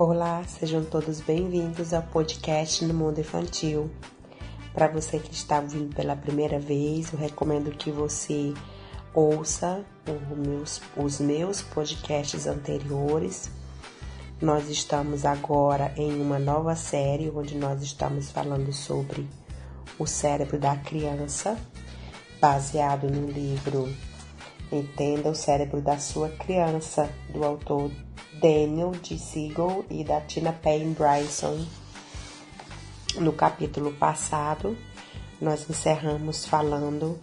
Olá, sejam todos bem-vindos ao podcast no Mundo Infantil. Para você que está ouvindo pela primeira vez, eu recomendo que você ouça meus, os meus podcasts anteriores. Nós estamos agora em uma nova série onde nós estamos falando sobre o cérebro da criança, baseado no livro Entenda o cérebro da sua criança, do autor Daniel D. Siegel e da Tina Payne Bryson. No capítulo passado, nós encerramos falando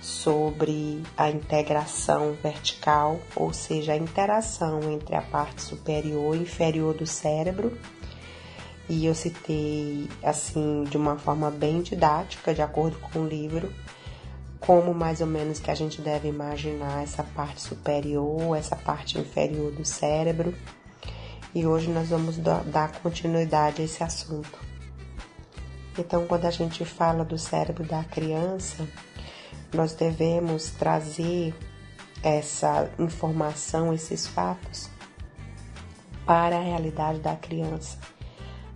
sobre a integração vertical, ou seja, a interação entre a parte superior e inferior do cérebro. E eu citei assim de uma forma bem didática, de acordo com o livro, como mais ou menos que a gente deve imaginar essa parte superior, essa parte inferior do cérebro. E hoje nós vamos dar continuidade a esse assunto. Então, quando a gente fala do cérebro da criança, nós devemos trazer essa informação, esses fatos para a realidade da criança,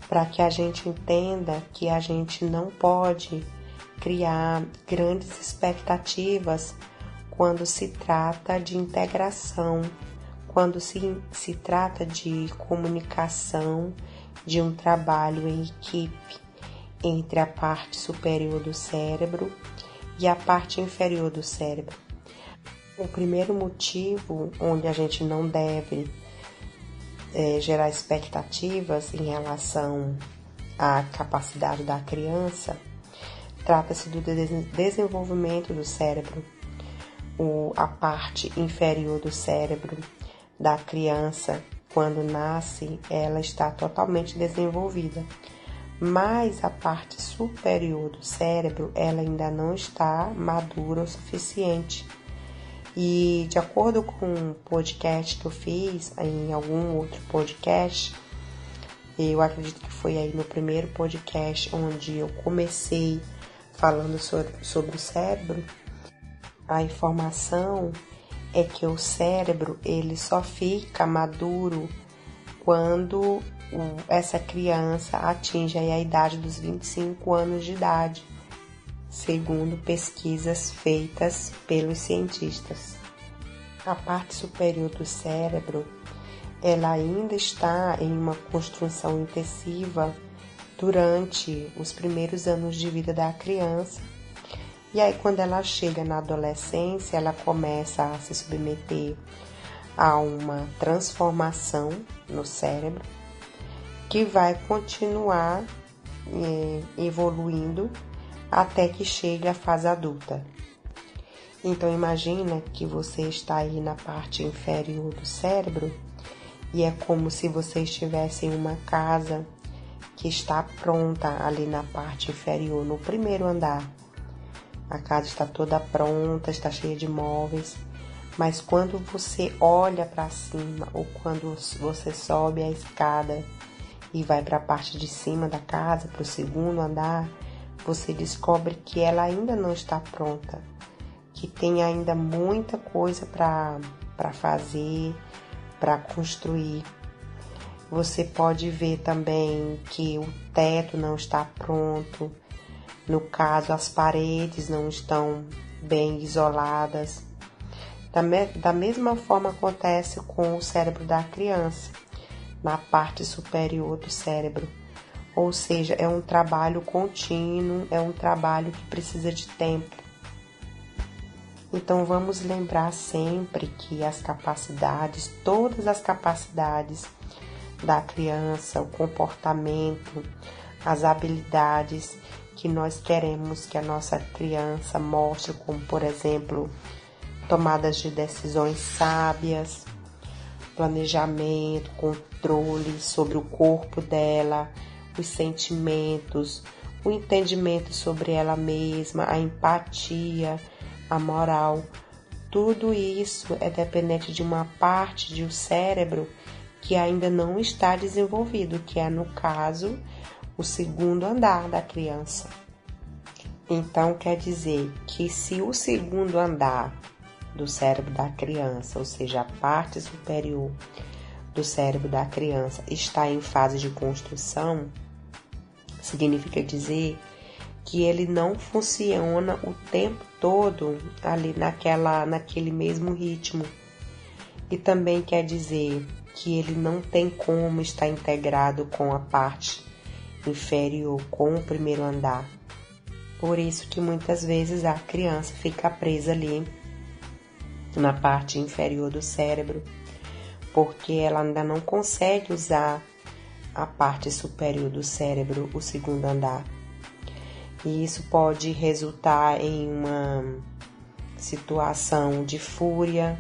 para que a gente entenda que a gente não pode criar grandes expectativas quando se trata de integração, quando se, se trata de comunicação, de um trabalho em equipe entre a parte superior do cérebro e a parte inferior do cérebro. O primeiro motivo onde a gente não deve é, gerar expectativas em relação à capacidade da criança Trata-se do desenvolvimento do cérebro. A parte inferior do cérebro da criança, quando nasce, ela está totalmente desenvolvida. Mas a parte superior do cérebro, ela ainda não está madura o suficiente. E de acordo com um podcast que eu fiz, em algum outro podcast, eu acredito que foi aí no primeiro podcast onde eu comecei falando sobre o cérebro, a informação é que o cérebro ele só fica maduro quando essa criança atinge a idade dos 25 anos de idade, segundo pesquisas feitas pelos cientistas. A parte superior do cérebro, ela ainda está em uma construção intensiva durante os primeiros anos de vida da criança. E aí, quando ela chega na adolescência, ela começa a se submeter a uma transformação no cérebro que vai continuar é, evoluindo até que chegue à fase adulta. Então imagina que você está aí na parte inferior do cérebro e é como se você estivesse em uma casa que está pronta ali na parte inferior, no primeiro andar. A casa está toda pronta, está cheia de móveis, mas quando você olha para cima ou quando você sobe a escada e vai para a parte de cima da casa, para o segundo andar, você descobre que ela ainda não está pronta, que tem ainda muita coisa para fazer, para construir. Você pode ver também que o teto não está pronto. No caso, as paredes não estão bem isoladas. Da, me da mesma forma acontece com o cérebro da criança, na parte superior do cérebro. Ou seja, é um trabalho contínuo, é um trabalho que precisa de tempo. Então vamos lembrar sempre que as capacidades, todas as capacidades da criança, o comportamento, as habilidades que nós queremos que a nossa criança mostre, como por exemplo, tomadas de decisões sábias, planejamento, controle sobre o corpo dela, os sentimentos, o entendimento sobre ela mesma, a empatia, a moral. Tudo isso é dependente de uma parte do cérebro que ainda não está desenvolvido, que é, no caso, o segundo andar da criança. Então, quer dizer que se o segundo andar do cérebro da criança, ou seja, a parte superior, do cérebro da criança está em fase de construção, significa dizer que ele não funciona o tempo todo ali naquela, naquele mesmo ritmo. E também quer dizer que ele não tem como estar integrado com a parte inferior, com o primeiro andar. Por isso que muitas vezes a criança fica presa ali na parte inferior do cérebro, porque ela ainda não consegue usar a parte superior do cérebro, o segundo andar. E isso pode resultar em uma situação de fúria,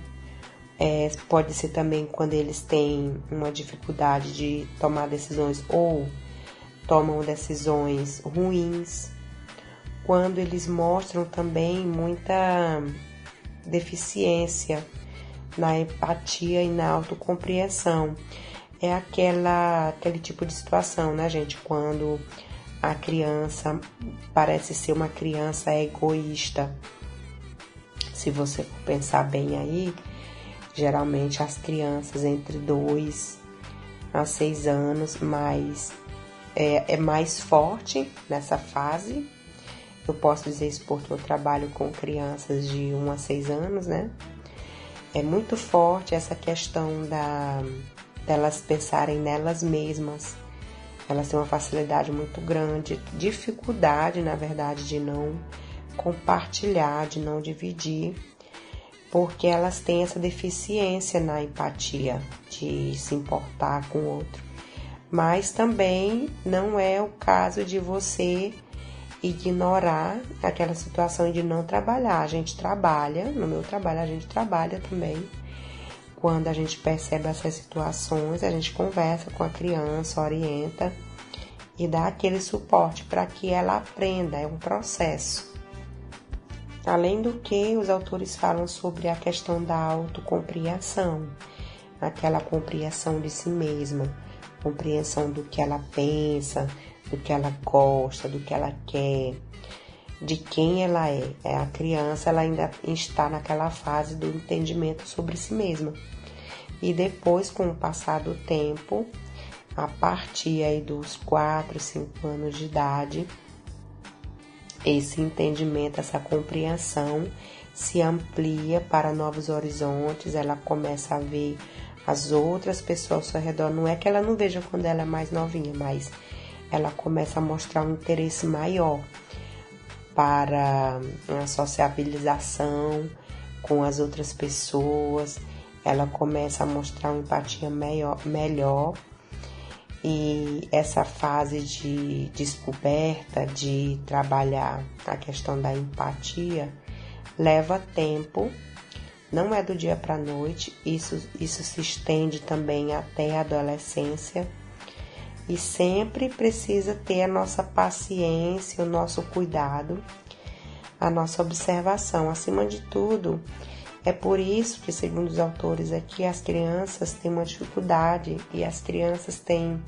é, pode ser também quando eles têm uma dificuldade de tomar decisões ou tomam decisões ruins, quando eles mostram também muita deficiência na empatia e na autocompreensão. É aquela, aquele tipo de situação, né, gente? Quando a criança parece ser uma criança egoísta. Se você pensar bem aí, geralmente as crianças entre 2 a 6 anos mais é, é mais forte nessa fase. Eu posso dizer isso porque eu trabalho com crianças de 1 a 6 anos, né? É muito forte essa questão da delas pensarem nelas mesmas. Elas têm uma facilidade muito grande, dificuldade, na verdade, de não compartilhar, de não dividir, porque elas têm essa deficiência na empatia, de se importar com o outro mas também não é o caso de você ignorar aquela situação de não trabalhar. A gente trabalha, no meu trabalho a gente trabalha também. Quando a gente percebe essas situações, a gente conversa com a criança, orienta e dá aquele suporte para que ela aprenda, é um processo. Além do que, os autores falam sobre a questão da autocompreensão, aquela compreensão de si mesma compreensão do que ela pensa, do que ela gosta, do que ela quer, de quem ela é. é a criança ela ainda está naquela fase do entendimento sobre si mesma. E depois, com o passar do tempo, a partir aí dos 4, 5 anos de idade, esse entendimento, essa compreensão se amplia para novos horizontes, ela começa a ver as outras pessoas ao seu redor. Não é que ela não veja quando ela é mais novinha, mas ela começa a mostrar um interesse maior para a sociabilização com as outras pessoas. Ela começa a mostrar uma empatia melhor, melhor e essa fase de descoberta, de trabalhar a questão da empatia, leva tempo. Não é do dia para a noite, isso, isso se estende também até a adolescência. E sempre precisa ter a nossa paciência, o nosso cuidado, a nossa observação. Acima de tudo, é por isso que, segundo os autores aqui, as crianças têm uma dificuldade e as crianças têm,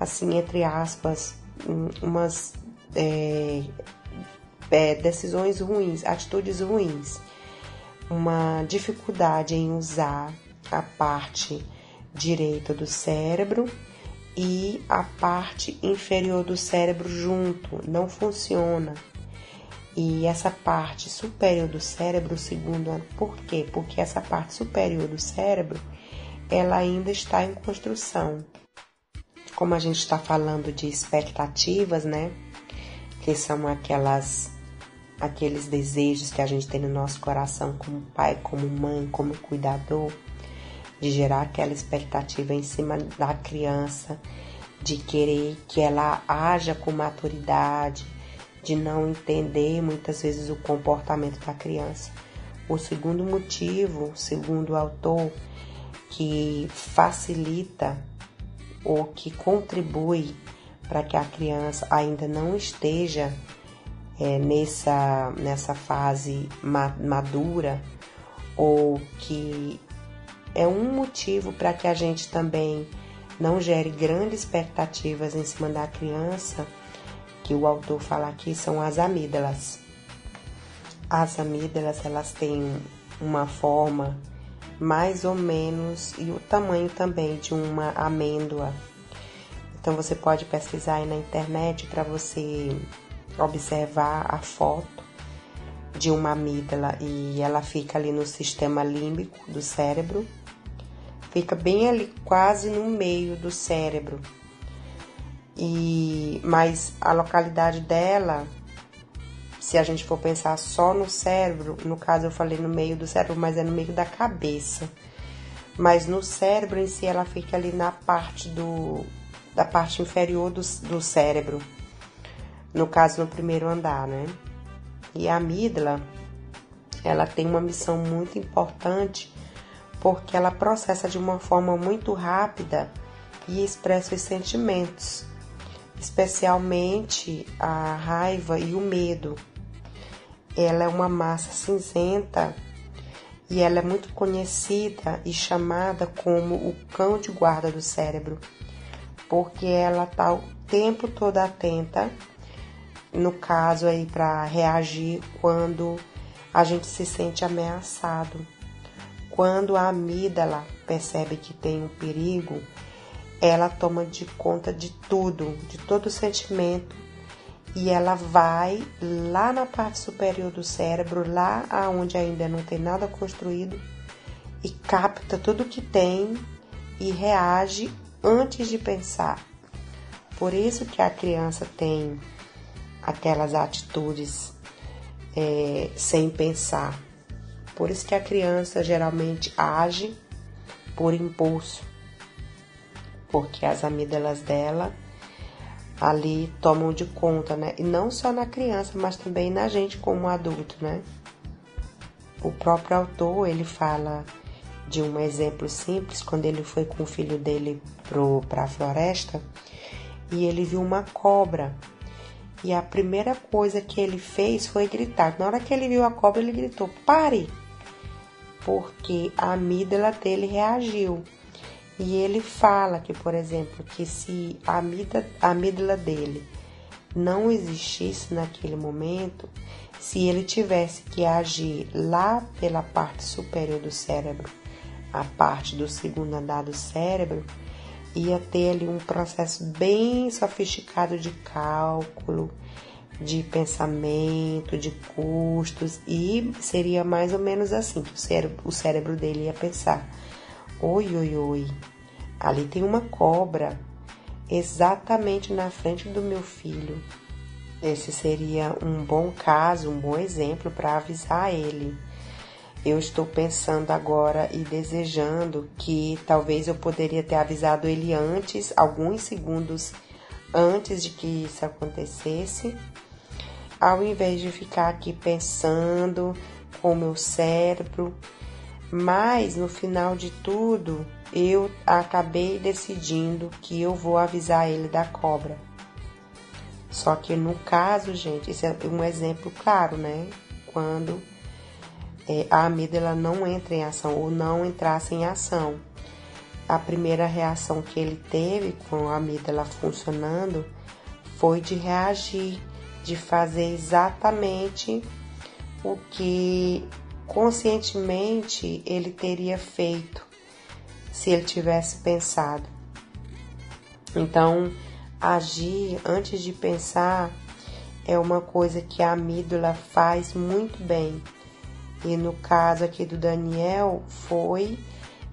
assim, entre aspas, umas é, é, decisões ruins, atitudes ruins uma dificuldade em usar a parte direita do cérebro e a parte inferior do cérebro junto, não funciona. E essa parte superior do cérebro, segundo, por quê? Porque essa parte superior do cérebro, ela ainda está em construção. Como a gente está falando de expectativas, né? Que são aquelas aqueles desejos que a gente tem no nosso coração como pai, como mãe, como cuidador, de gerar aquela expectativa em cima da criança, de querer que ela haja com maturidade, de não entender muitas vezes o comportamento da criança. O segundo motivo, segundo o autor, que facilita ou que contribui para que a criança ainda não esteja é, nessa, nessa fase madura ou que é um motivo para que a gente também não gere grandes expectativas em cima da criança, que o autor fala aqui são as amígdalas. As amígdalas, elas têm uma forma mais ou menos e o tamanho também de uma amêndoa. Então você pode pesquisar aí na internet para você observar a foto de uma amígdala e ela fica ali no sistema límbico do cérebro. Fica bem ali quase no meio do cérebro. E mas a localidade dela se a gente for pensar só no cérebro, no caso eu falei no meio do cérebro, mas é no meio da cabeça. Mas no cérebro em si ela fica ali na parte do da parte inferior do, do cérebro. No caso no primeiro andar, né? E a amígdala, ela tem uma missão muito importante porque ela processa de uma forma muito rápida e expressa os sentimentos, especialmente a raiva e o medo. Ela é uma massa cinzenta e ela é muito conhecida e chamada como o cão de guarda do cérebro, porque ela está o tempo todo atenta, no caso aí para reagir quando a gente se sente ameaçado. Quando a amígdala percebe que tem um perigo, ela toma de conta de tudo, de todo o sentimento e ela vai lá na parte superior do cérebro, lá aonde ainda não tem nada construído, e capta tudo que tem e reage antes de pensar. Por isso que a criança tem aquelas atitudes é, sem pensar. Por isso que a criança geralmente age por impulso, porque as amígdalas dela ali tomam de conta, né? E não só na criança, mas também na gente como adulto, né? O próprio autor, ele fala de um exemplo simples, quando ele foi com o filho dele para a floresta e ele viu uma cobra. E a primeira coisa que ele fez foi gritar. Na hora que ele viu a cobra, ele gritou: "Pare!" Porque a amígdala dele reagiu. E ele fala que, por exemplo, que se a amígdala, a dele não existisse naquele momento, se ele tivesse que agir lá pela parte superior do cérebro, a parte do segundo andar do cérebro, ia ter ali um processo bem sofisticado de cálculo, de pensamento, de custos, e seria mais ou menos assim que o cérebro, o cérebro dele ia pensar. Oi, oi, oi. Ali tem uma cobra exatamente na frente do meu filho. Esse seria um bom caso, um bom exemplo para avisar ele. Eu estou pensando agora e desejando que talvez eu poderia ter avisado ele antes, alguns segundos antes de que isso acontecesse, ao invés de ficar aqui pensando com o meu cérebro mas no final de tudo, eu acabei decidindo que eu vou avisar ele da cobra. Só que no caso, gente, isso é um exemplo claro, né? Quando é, a amígdala não entra em ação ou não entrasse em ação. A primeira reação que ele teve com a amígdala funcionando foi de reagir, de fazer exatamente o que conscientemente ele teria feito se ele tivesse pensado. Então, agir antes de pensar é uma coisa que a amígdala faz muito bem. E no caso aqui do Daniel, foi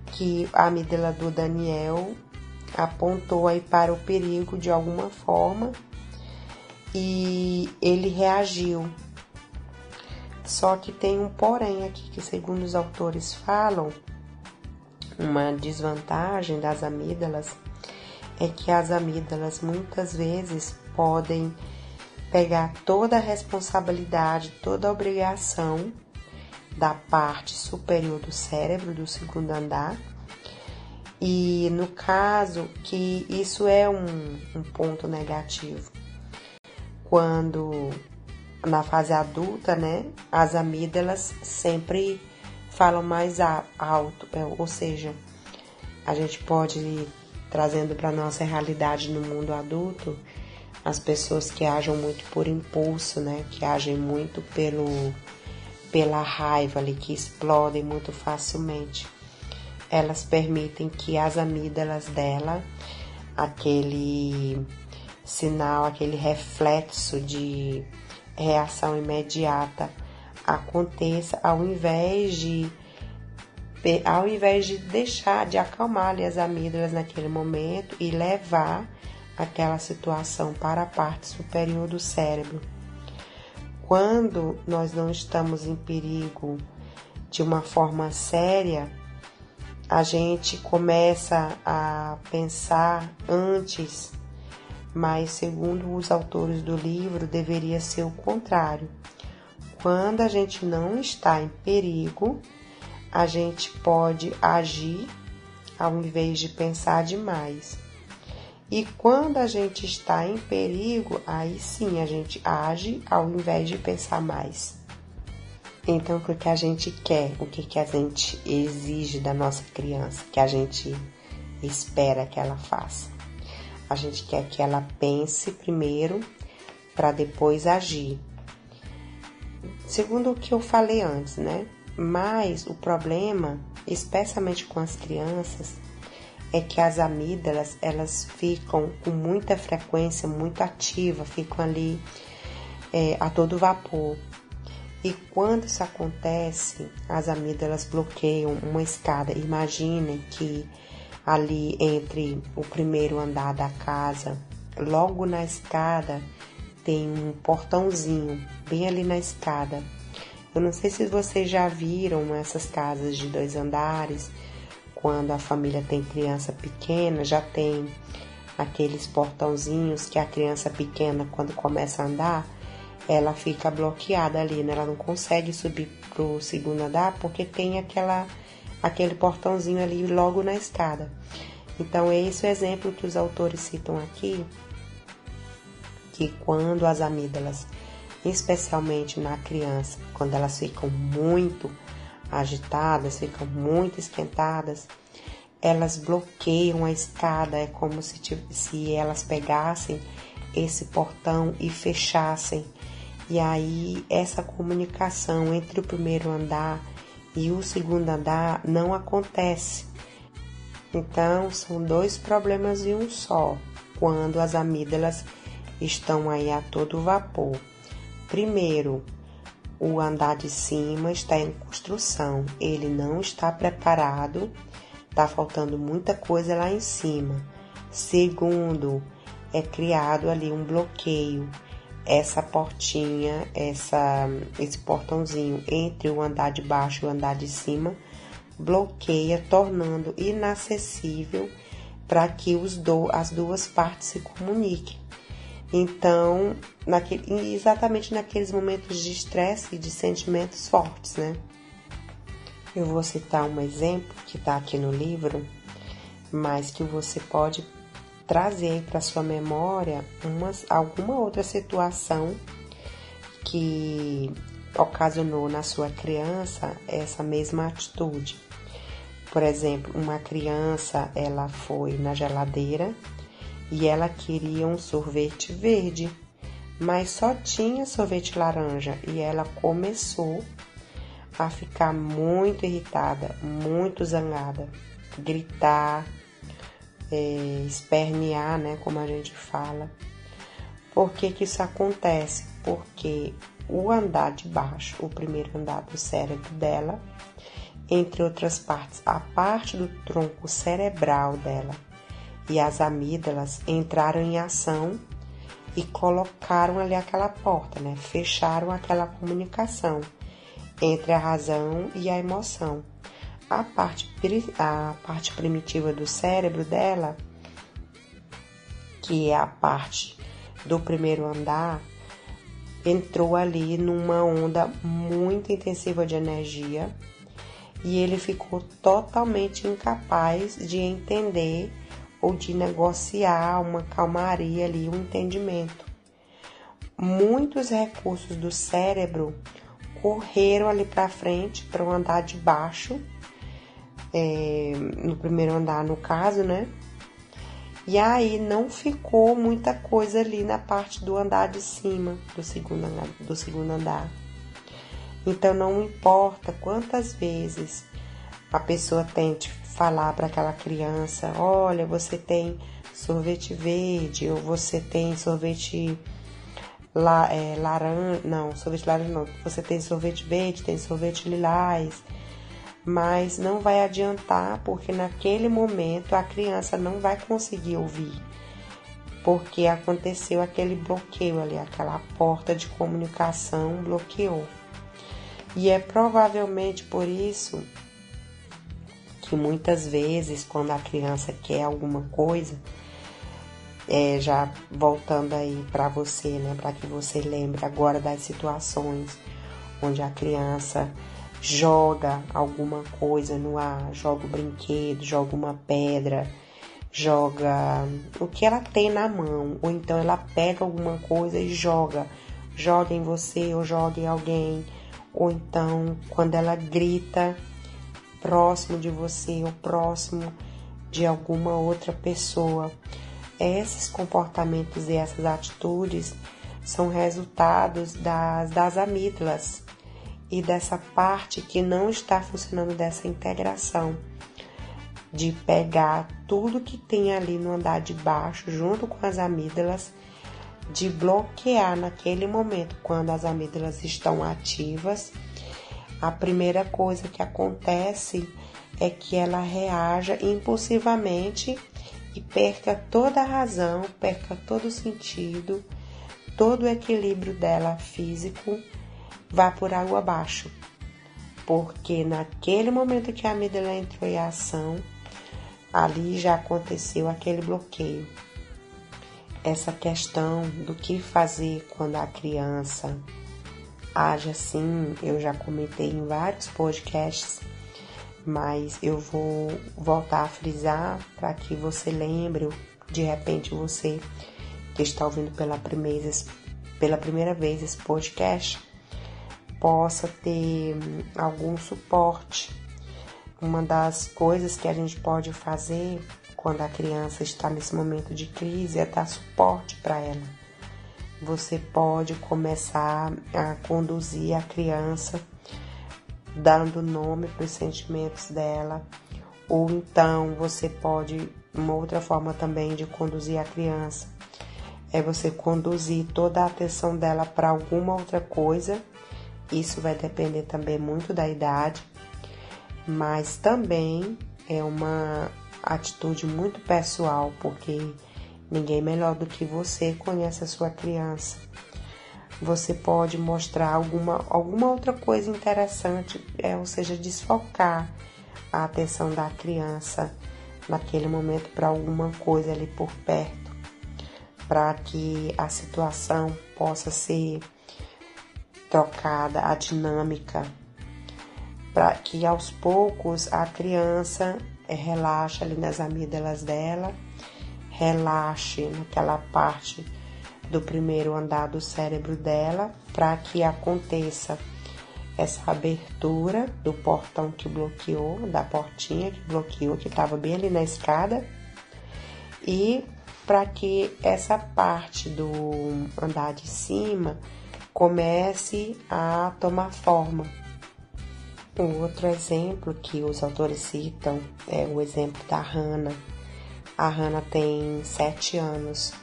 que a amígdala do Daniel apontou aí para o perigo de alguma forma e ele reagiu. Só que tem um porém aqui que, segundo os autores falam, uma desvantagem das amígdalas é que as amígdalas muitas vezes podem pegar toda a responsabilidade, toda a obrigação da parte superior do cérebro, do segundo andar. E no caso que isso é um, um ponto negativo, quando na fase adulta, né, as amígdalas sempre falam mais alto, é, ou seja, a gente pode ir trazendo para nossa realidade no mundo adulto as pessoas que agem muito por impulso, né, que agem muito pelo pela raiva ali, que explodem muito facilmente. elas permitem que as amígdalas dela, aquele sinal, aquele reflexo de reação imediata aconteça ao invés de ao invés de deixar de acalmar as amígdalas naquele momento e levar aquela situação para a parte superior do cérebro. Quando nós não estamos em perigo de uma forma séria, a gente começa a pensar antes, mas segundo os autores do livro, deveria ser o contrário. Quando a gente não está em perigo, a gente pode agir ao invés de pensar demais. E quando a gente está em perigo, aí sim a gente age ao invés de pensar mais. Então, o que a gente quer, o que a gente exige da nossa criança, que a gente espera que ela faça? A gente quer que ela pense primeiro para depois agir. Segundo o que eu falei antes, né? Mas o problema, especialmente com as crianças, é que as amígdalas elas ficam com muita frequência, muito ativa, ficam ali é, a todo vapor. E quando isso acontece, as amígdalas bloqueiam uma escada. Imaginem que ali entre o primeiro andar da casa, logo na escada, tem um portãozinho, bem ali na escada. Eu não sei se vocês já viram essas casas de dois andares, quando a família tem criança pequena, já tem aqueles portãozinhos que a criança pequena, quando começa a andar, ela fica bloqueada ali, né? Ela não consegue subir pro segundo andar porque tem aquela aquele portãozinho ali logo na escada. Então, é esse o exemplo que os autores citam aqui, que quando as amígdalas especialmente na criança, quando elas ficam muito agitadas, ficam muito esquentadas, elas bloqueiam a escada, é como se, se elas pegassem esse portão e fechassem. E aí essa comunicação entre o primeiro andar e o segundo andar não acontece. Então são dois problemas em um só, quando as amígdalas estão aí a todo vapor. Primeiro, o andar de cima está em construção, ele não está preparado, está faltando muita coisa lá em cima. Segundo, é criado ali um bloqueio, essa portinha, essa, esse portãozinho entre o andar de baixo e o andar de cima bloqueia, tornando inacessível para que os do, as duas partes se comuniquem. Então, naquele, exatamente naqueles momentos de estresse e de sentimentos fortes, né? Eu vou citar um exemplo que está aqui no livro, mas que você pode trazer para sua memória alguma outra situação que ocasionou na sua criança essa mesma atitude. Por exemplo, uma criança ela foi na geladeira e ela queria um sorvete verde, mas só tinha sorvete laranja e ela começou a ficar muito irritada, muito zangada, gritar, é, espernear, né, como a gente fala. Por que, que isso acontece? Porque o andar de baixo, o primeiro andar do cérebro dela, entre outras partes, a parte do tronco cerebral dela e as amígdalas entraram em ação e colocaram ali aquela porta, né? Fecharam aquela comunicação entre a razão e a emoção. A parte, a parte primitiva do cérebro dela, que é a parte do primeiro andar, entrou ali numa onda muito intensiva de energia e ele ficou totalmente incapaz de entender ou de negociar uma calmaria ali, um entendimento. Muitos recursos do cérebro correram ali para frente para o andar de baixo, é, no primeiro andar, no caso, né? E aí não ficou muita coisa ali na parte do andar de cima, do segundo andar. Do segundo andar. Então não importa quantas vezes a pessoa tente falar para aquela criança: olha, você tem sorvete verde, ou você tem sorvete la, é, laranja, não, sorvete laranja não, você tem sorvete verde, tem sorvete lilás, mas não vai adiantar porque naquele momento a criança não vai conseguir ouvir, porque aconteceu aquele bloqueio ali, aquela porta de comunicação bloqueou. E é provavelmente por isso que muitas vezes, quando a criança quer alguma coisa, é, já voltando aí para você, né, para que você lembre agora das situações onde a criança joga alguma coisa no ar, joga o brinquedo, joga uma pedra, joga o que ela tem na mão, ou então ela pega alguma coisa e joga, joga em você ou joga em alguém, ou então quando ela grita próximo de você ou próximo de alguma outra pessoa. Esses comportamentos e essas atitudes são resultados das, das amígdalas e dessa parte que não está funcionando dessa integração de pegar tudo que tem ali no andar de baixo junto com as amígdalas, de bloquear naquele momento quando as amígdalas estão ativas a primeira coisa que acontece é que ela reaja impulsivamente e perca toda a razão, perca todo o sentido, todo o equilíbrio dela físico vá por água abaixo. Porque naquele momento que a amígdala entrou em ação, ali já aconteceu aquele bloqueio. Essa questão do que fazer quando a criança age assim, eu já comentei em vários podcasts, mas eu vou voltar a frisar para que você lembre, de repente você que está ouvindo pela primeira, pela primeira vez esse podcast, possa ter algum suporte. Uma das coisas que a gente pode fazer quando a criança está nesse momento de crise é dar suporte para ela você pode começar a conduzir a criança dando nome para os sentimentos dela, ou então você pode, uma outra forma também de conduzir a criança é você conduzir toda a atenção dela para alguma outra coisa. Isso vai depender também muito da idade, mas também é uma atitude muito pessoal, porque Ninguém melhor do que você conhece a sua criança. Você pode mostrar alguma, alguma outra coisa interessante, é, ou seja, desfocar a atenção da criança naquele momento para alguma coisa ali por perto, para que a situação possa ser trocada, a dinâmica, para que aos poucos a criança é, relaxe ali nas amígdalas dela relaxe naquela parte do primeiro andar do cérebro dela para que aconteça essa abertura do portão que bloqueou, da portinha que bloqueou, que estava bem ali na escada, e para que essa parte do andar de cima comece a tomar forma. Um outro exemplo que os autores citam é o exemplo da Hannah a Hannah tem sete anos.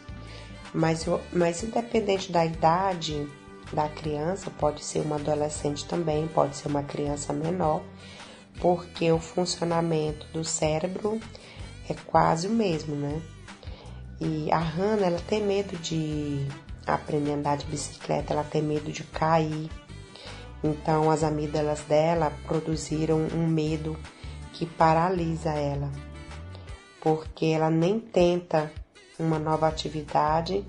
Mas, mas independente da idade da criança, pode ser uma adolescente também, pode ser uma criança menor, porque o funcionamento do cérebro é quase o mesmo, né? E a Hannah, ela tem medo de aprender a andar de bicicleta, ela tem medo de cair. Então, as amígdalas dela produziram um medo que paralisa ela porque ela nem tenta uma nova atividade,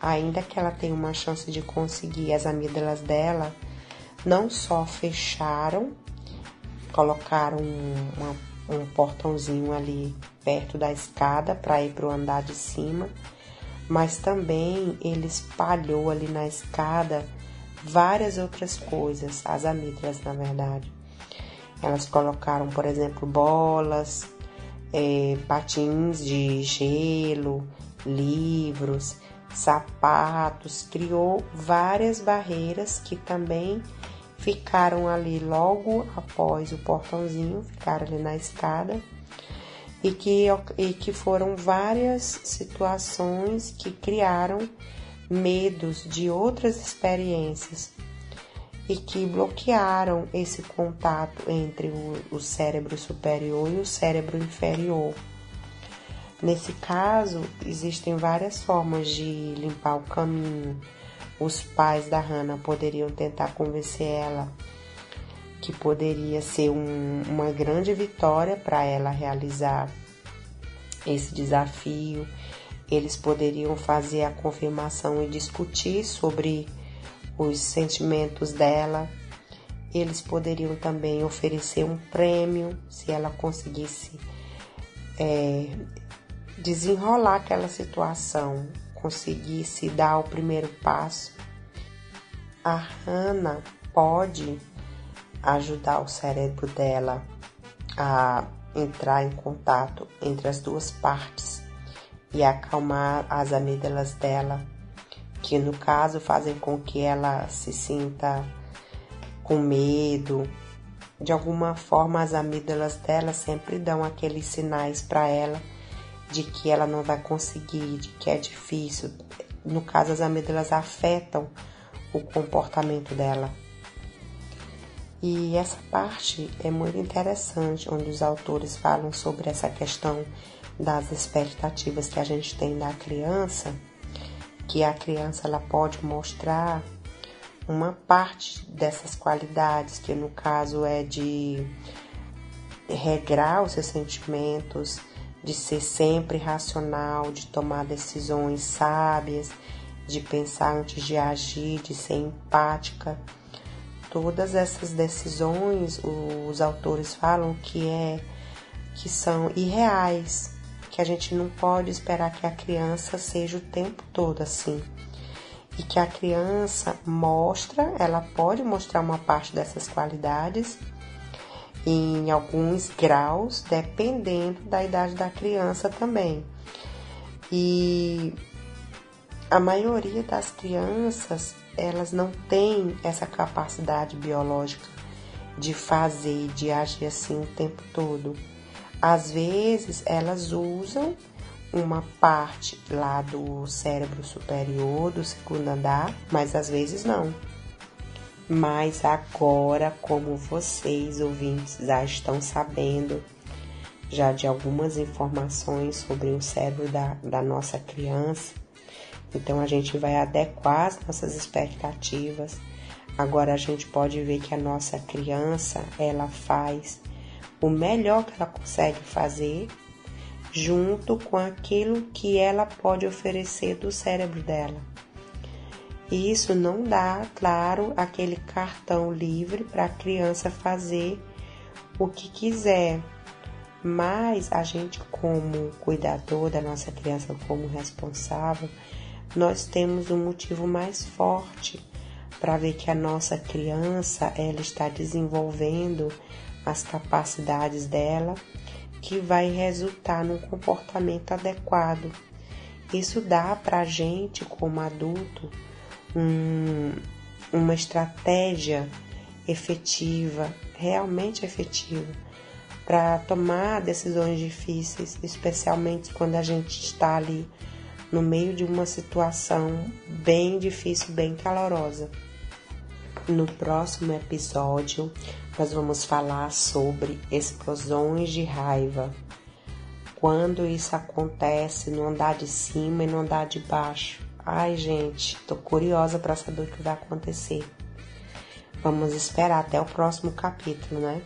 ainda que ela tenha uma chance de conseguir as amígdalas dela, não só fecharam, colocaram uma, um portãozinho ali perto da escada para ir para o andar de cima, mas também ele espalhou ali na escada várias outras coisas, as amígdalas na verdade. Elas colocaram, por exemplo, bolas, é, patins de gelo, livros, sapatos, criou várias barreiras que também ficaram ali logo após o portãozinho, ficaram ali na escada, e que, e que foram várias situações que criaram medos de outras experiências e que bloquearam esse contato entre o, o cérebro superior e o cérebro inferior. Nesse caso, existem várias formas de limpar o caminho. Os pais da Hannah poderiam tentar convencer ela que poderia ser um, uma grande vitória para ela realizar esse desafio. Eles poderiam fazer a confirmação e discutir sobre os sentimentos dela. Eles poderiam também oferecer um prêmio se ela conseguisse é, desenrolar aquela situação, conseguisse dar o primeiro passo. A Hannah pode ajudar o cérebro dela a entrar em contato entre as duas partes e acalmar as amígdalas dela, que no caso fazem com que ela se sinta com medo. De alguma forma, as amígdalas dela sempre dão aqueles sinais para ela de que ela não vai conseguir, de que é difícil. No caso, as amígdalas afetam o comportamento dela. E essa parte é muito interessante, onde os autores falam sobre essa questão das expectativas que a gente tem da criança, que a criança ela pode mostrar uma parte dessas qualidades, que no caso é de regrar os seus sentimentos, de ser sempre racional, de tomar decisões sábias, de pensar antes de agir, de ser empática todas essas decisões, os autores falam que é que são irreais, que a gente não pode esperar que a criança seja o tempo todo assim. E que a criança mostra, ela pode mostrar uma parte dessas qualidades em alguns graus, dependendo da idade da criança também. E a maioria das crianças elas não têm essa capacidade biológica de fazer, de agir assim o tempo todo. Às vezes elas usam uma parte lá do cérebro superior, do segundo andar, mas às vezes não. Mas agora, como vocês ouvintes já estão sabendo já de algumas informações sobre o cérebro da, da nossa criança, então a gente vai adequar as nossas expectativas. Agora a gente pode ver que a nossa criança, ela faz o melhor que ela consegue fazer junto com aquilo que ela pode oferecer do cérebro dela. E isso não dá, claro, aquele cartão livre para a criança fazer o que quiser. Mas a gente, como cuidador da nossa criança, como responsável, nós temos um motivo mais forte para ver que a nossa criança ela está desenvolvendo as capacidades dela que vai resultar num comportamento adequado. Isso dá para a gente, como adulto, um, uma estratégia efetiva, realmente efetiva, para tomar decisões difíceis, especialmente quando a gente está ali no meio de uma situação bem difícil, bem calorosa. No próximo episódio, nós vamos falar sobre explosões de raiva. Quando isso acontece no andar de cima e no andar de baixo. Ai, gente, tô curiosa para saber o que vai acontecer. Vamos esperar até o próximo capítulo, né?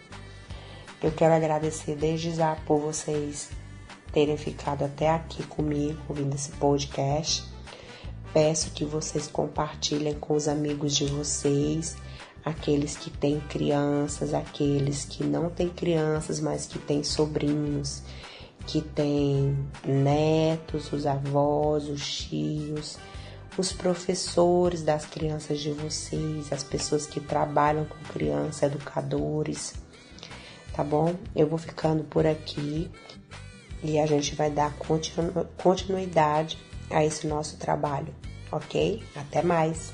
Eu quero agradecer desde já por vocês terem ficado até aqui comigo ouvindo esse podcast. Peço que vocês compartilhem com os amigos de vocês, aqueles que têm crianças, aqueles que não têm crianças, mas que têm sobrinhos, que têm netos, os avós, os tios, os professores das crianças de vocês, as pessoas que trabalham com criança, educadores, tá bom? Eu vou ficando por aqui e a gente vai dar continu continuidade a esse nosso trabalho, ok? Até mais!